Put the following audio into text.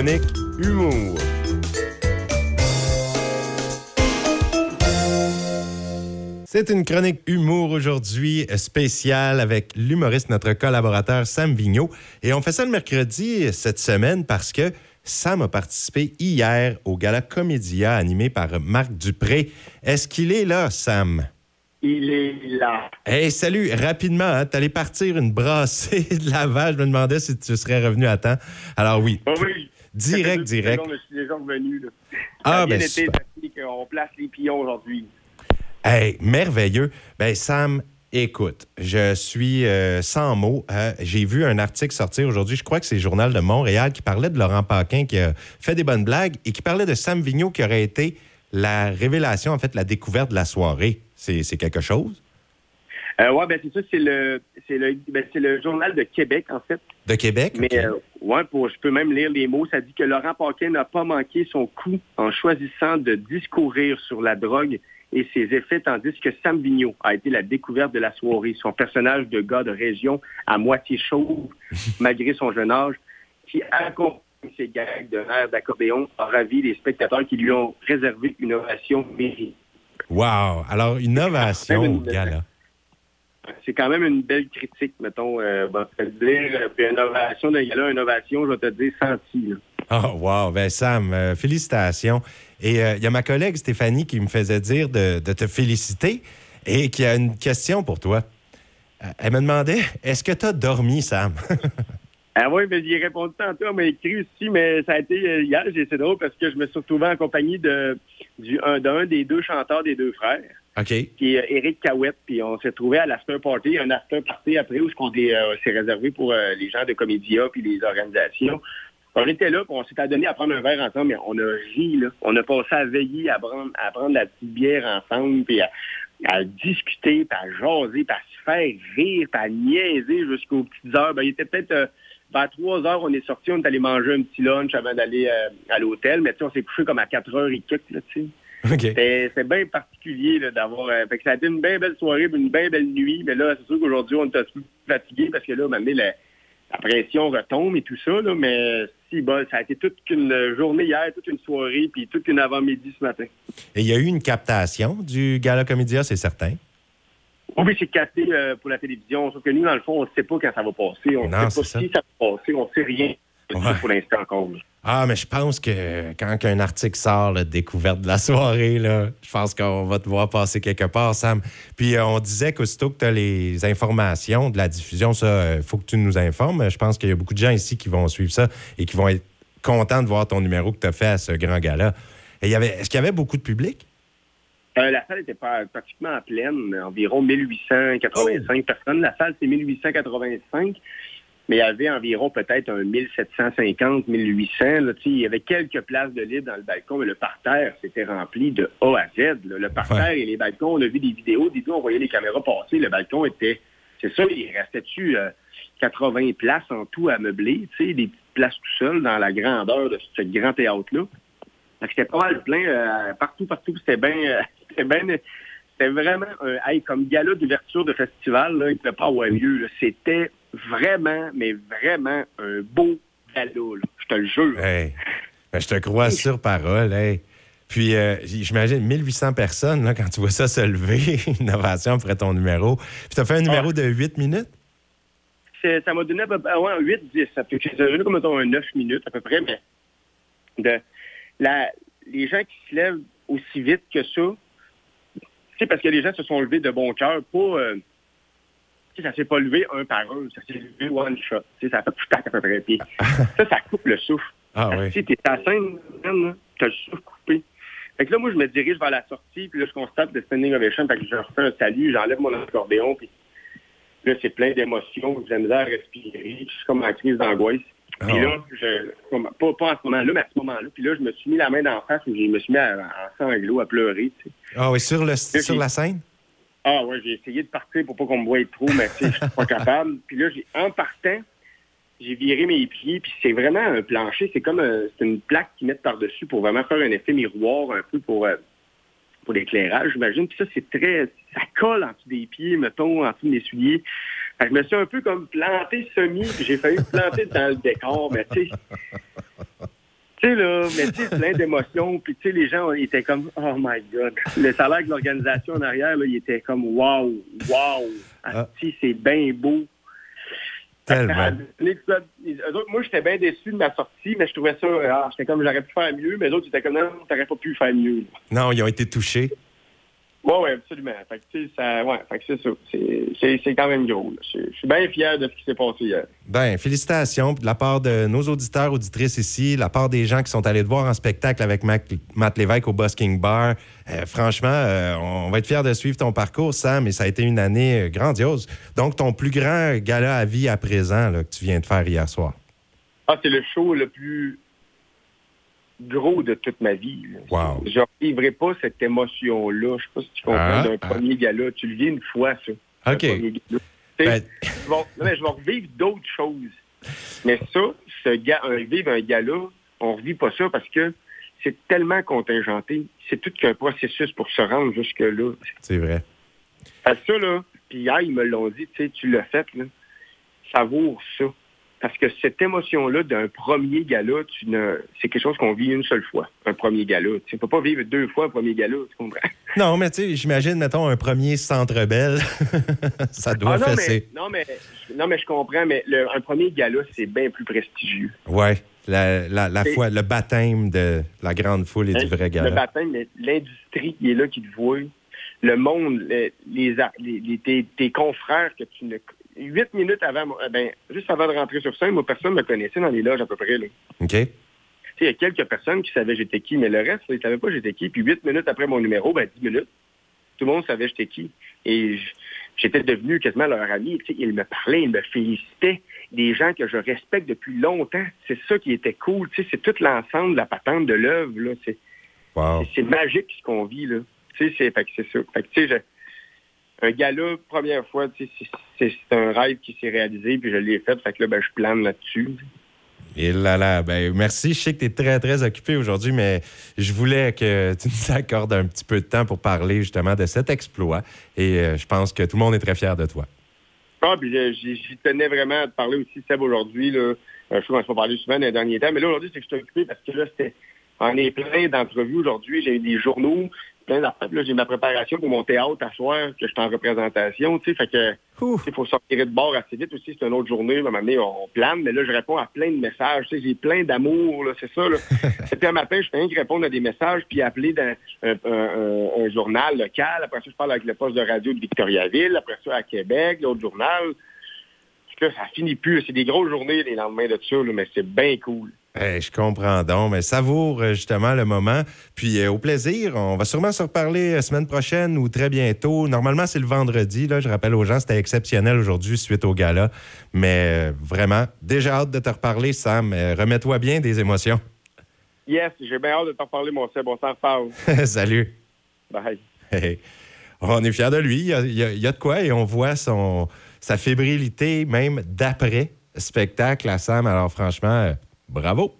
chronique humour. C'est une chronique humour aujourd'hui euh, spéciale avec l'humoriste, notre collaborateur Sam Vigneault. Et on fait ça le mercredi euh, cette semaine parce que Sam a participé hier au Gala Comédia animé par Marc Dupré. Est-ce qu'il est là, Sam? Il est là. Hey, salut! Rapidement, hein, t'allais partir une brassée de lavage. Je me demandais si tu serais revenu à temps. Alors oui. Oh oui. Direct, direct. Je suis déjà revenu. Là. Ah, ben, super. fait qu'on place les pions aujourd'hui. Hey, merveilleux. Ben Sam, écoute, je suis euh, sans mots. hein. J'ai vu un article sortir aujourd'hui, je crois que c'est le Journal de Montréal, qui parlait de Laurent Paquin qui a fait des bonnes blagues et qui parlait de Sam Vigneault qui aurait été la révélation, en fait, la découverte de la soirée. C'est quelque chose? Euh, ouais, ben c'est ça, c'est le, c'est le, ben, c'est le journal de Québec en fait. De Québec? Mais euh, ouais, pour, je peux même lire les mots. Ça dit que Laurent Paquin n'a pas manqué son coup en choisissant de discourir sur la drogue et ses effets, tandis que Sam Vigneault a été la découverte de la soirée. Son personnage de gars de région à moitié chauve, malgré son jeune âge, qui accompagne ses gags de l'air d'accordéon, a ravi les spectateurs qui lui ont réservé une ovation méritée. Wow! Alors, une- gala. C'est quand même une belle critique, mettons. Euh, bon, je vais te dire, euh, puis innovation d'un gala, innovation, je vais te dire senti. là. Oh, wow! Ben Sam, euh, félicitations. Et euh, il y a ma collègue Stéphanie qui me faisait dire de, de te féliciter et qui a une question pour toi. Elle me demandait est-ce que tu as dormi, Sam? Ah oui, mais j'y ai répondu tantôt, elle m'a écrit aussi, mais ça a été hier, j'ai c'est drôle parce que je me suis retrouvé en compagnie de du un d'un des deux chanteurs des deux frères, OK. qui est Eric Cahouette, puis on s'est retrouvé à l'after party, un after party après où ce qu'on euh, c'est réservé pour euh, les gens de Comédia puis les organisations. On était là, puis on s'est adonné à prendre un verre ensemble, mais on a ri, là. On a passé à veiller, à prendre, à prendre la petite bière ensemble, puis à, discuter, puis à jaser, puis à se faire rire, puis à niaiser jusqu'aux petites heures. Ben, il était peut-être euh, vers trois heures, on est sorti, on est allé manger un petit lunch avant d'aller euh, à l'hôtel, mais on s'est couché comme à quatre heures et quelques, là, tu sais. C'est bien particulier d'avoir. euh, ça a été une bien belle soirée, une bien belle nuit. Mais là, c'est sûr qu'aujourd'hui, on est un peu fatigué parce que là, maintenant, la, la pression retombe et tout ça. Là, mais si, bon, ça a été toute une journée hier, toute une soirée, puis toute une avant-midi ce matin. Et il y a eu une captation du Gala Comédia, c'est certain? Oui, c'est capté euh, pour la télévision. Sauf que nous, dans le fond, on ne sait pas quand ça va passer. On ne sait pas si ça va passer. On ne sait rien Ouais. pour l'instant encore. là. Ah, mais je pense que quand un article sort, la découverte de la soirée, là, je pense qu'on va te voir passer quelque part, Sam. Puis euh, on disait qu'aussitôt que tu as les informations de la diffusion, ça, il faut que tu nous informes. Je pense qu'il y a beaucoup de gens ici qui vont suivre ça et qui vont être contents de voir ton numéro que tu as fait à ce grand gala. Et il y avait, est-ce qu'il y avait beaucoup de public? Euh, la salle était pas, pratiquement pleine, environ 1885 personnes. La salle, c'est 1885, mais il y avait environ peut-être un 1750, 1800. Là, il y avait quelques places de libre dans le balcon, mais le parterre s'était rempli de A à Z. là. Le parterre Ouais. et les balcons, on a vu des vidéos, des on voyait les caméras passer. Le balcon était, c'est ça, il restait-tu euh, 80 places en tout à meubler, des petites places tout seul dans la grandeur de ce grand théâtre-là? C'était pas mal plein euh, partout, partout. C'était bien, euh, c'était bien, c'était vraiment un, hey, comme gala d'ouverture de festival, là, il ne pouvait pas avoir là. C'était vraiment, mais vraiment un beau gala, là. Je te le jure. Hey, ben, je te crois sur parole. hey. Puis, euh, j'imagine 1800 personnes, là, quand tu vois ça se lever, innovation après ton numéro. Puis, tu as fait un numéro de 8 minutes? Ça m'a donné à peu près ouais, un 8-10. Ça fait que comme mettons, un 9 minutes à peu près, mais de la, les gens qui se lèvent aussi vite que ça, c'est parce que les gens se sont levés de bon cœur, pas. euh, ça s'est pas levé un par un, ça s'est levé one shot. Ça fait tac à peu près. Puis ça, ça coupe le souffle. Ah oui. Tu sais, t'es à scène, t'as le souffle coupé. Fait que là, moi, je me dirige vers la sortie, puis là, je constate le standing ovation, fait que je refais un salut, j'enlève mon accordéon, puis là, c'est plein d'émotions, j'ai la misère à respirer, puis je suis comme en crise d'angoisse. Puis Ah. là, je, pas, pas en ce moment-là, mais à ce moment-là, puis là, je me suis mis la main dans la face, et je me suis mis à, en sanglots à pleurer, tu sais. Ah oui, sur, le, sur la scène? Ah ouais, j'ai essayé de partir pour pas qu'on me voie trop, mais je suis pas capable. Puis là, j'ai en partant, j'ai viré mes pieds, puis c'est vraiment un plancher, c'est comme un- c'est une plaque qu'ils mettent par-dessus pour vraiment faire un effet miroir un peu pour euh, pour l'éclairage, j'imagine. Puis ça, c'est très ça colle en dessous des pieds, mettons, en dessous des souliers. Fait je me suis un peu comme planté semi, j'ai failli planter dans le décor, mais tu sais. Tu sais, là, mais tu sais, plein d'émotions. Puis, tu sais, les gens ils étaient comme, oh my God. Le salaire de l'organisation en arrière, là, il était comme, wow, wow. Ah. c'est bien beau. Tellement. Moi, j'étais bien déçu de ma sortie, mais je trouvais ça, ah, j'étais comme, j'aurais pu faire mieux. Mais les autres, ils étaient comme, non, t'aurais pas pu faire mieux. Non, ils ont été touchés. Oui, oui, absolument. Fait que, ça, ouais, fait que c'est ça. C'est quand même gros. Je, suis bien fier de ce qui s'est passé hier. Ben, félicitations de la part de nos auditeurs, auditrices ici, de la part des gens qui sont allés te voir en spectacle avec Matt Lévesque au Busking Bar. Euh, franchement, euh, on va être fiers de suivre ton parcours, Sam, et ça a été une année euh, grandiose. Donc, ton plus grand gala à vie à présent là, que tu viens de faire hier soir. Ah, c'est le show le plus gros de toute ma vie. Wow. Je ne vivrai pas cette émotion-là. Je sais pas si tu comprends, ah, d'un ah. premier gala. Tu le vis une fois, ça. OK. Ben... Je, vais, revivre d'autres choses. Mais ça, ce gars, un, vivre un gala, on ne revit pas ça parce que c'est tellement contingenté. C'est tout qu'un processus pour se rendre jusque-là. C'est vrai. ça, là, puis hier, ils me l'ont dit, tu sais, tu l'as fait, là. Savoure ça. Parce que cette émotion-là d'un premier gala, c'est quelque chose qu'on vit une seule fois, un premier gala. Tu ne peux pas vivre deux fois un premier gala, tu comprends? Non, mais tu sais, j'imagine, mettons, un premier centre belle, ça doit ah, non, fesser. Mais, non, mais, non, mais je comprends, mais un premier gala, c'est bien plus prestigieux. Oui, la, la, le baptême de la grande foule et du vrai gala. Le baptême, l'industrie qui est là, qui te voit, le monde, les, les, tes confrères que tu ne huit minutes avant, euh, ben, juste avant de rentrer sur scène, moi, personne ne me connaissait dans les loges à peu près. Là. OK. Il y a quelques personnes qui savaient j'étais qui, mais le reste, ils ne savaient pas j'étais qui. Puis huit minutes après mon numéro, ben, dix minutes, tout le monde savait j'étais qui. Et j'étais devenu quasiment leur ami. Ils me parlaient, ils me félicitaient. Des gens que je respecte depuis longtemps. C'est ça qui était cool. C'est tout l'ensemble de la patente de l'œuvre. C'est wow. magique ce qu'on vit. Là. C'est ça. Fait que, un gala, première fois, c'est un rêve qui s'est réalisé, puis je l'ai fait, fait que là, ben, je plane là-dessus. Et là là, ben merci. Je sais que tu es très, très occupé aujourd'hui, mais je voulais que tu nous accordes un petit peu de temps pour parler justement de cet exploit. Et euh, je pense que tout le monde est très fier de toi. Ah, puis euh, j'y tenais vraiment à te parler aussi, Seb, aujourd'hui. Euh, je sais qu'on pas parler souvent dans les derniers temps, mais là, aujourd'hui, c'est que je suis occupé parce que là, c'était on est plein d'entrevues aujourd'hui. J'ai eu des journaux, plein. J'ai ma préparation pour mon théâtre à soir, que je suis en représentation. Tu sais, fait que il faut sortir de bord assez vite aussi. C'est une autre journée. À un moment donné, on plane, mais là, je réponds à plein de messages. Tu sais, j'ai plein d'amour, c'est ça. Là. Et puis un matin, je fais rien que répondre à des messages, puis appeler dans un, journal local. Après ça, je parle avec le poste de radio de Victoriaville. Après ça, à Québec, l'autre journal. Là, ça finit plus. C'est des grosses journées les lendemains de ça, mais c'est bien cool je comprends donc, mais savoure euh, justement le moment. Puis euh, au plaisir, on va sûrement se reparler la euh, semaine prochaine ou très bientôt. Normalement, c'est le vendredi. Là, je rappelle aux gens, c'était exceptionnel aujourd'hui suite au gala. Mais vraiment, déjà hâte de te reparler, Sam. Remets-toi bien des émotions. Yes, j'ai bien hâte de te reparler, mon Seb. On s'en reparle. Salut. Bye. On est fiers de lui. Il y, a, de quoi et on voit son, sa fébrilité même d'après spectacle à Sam. Alors franchement, Bravo!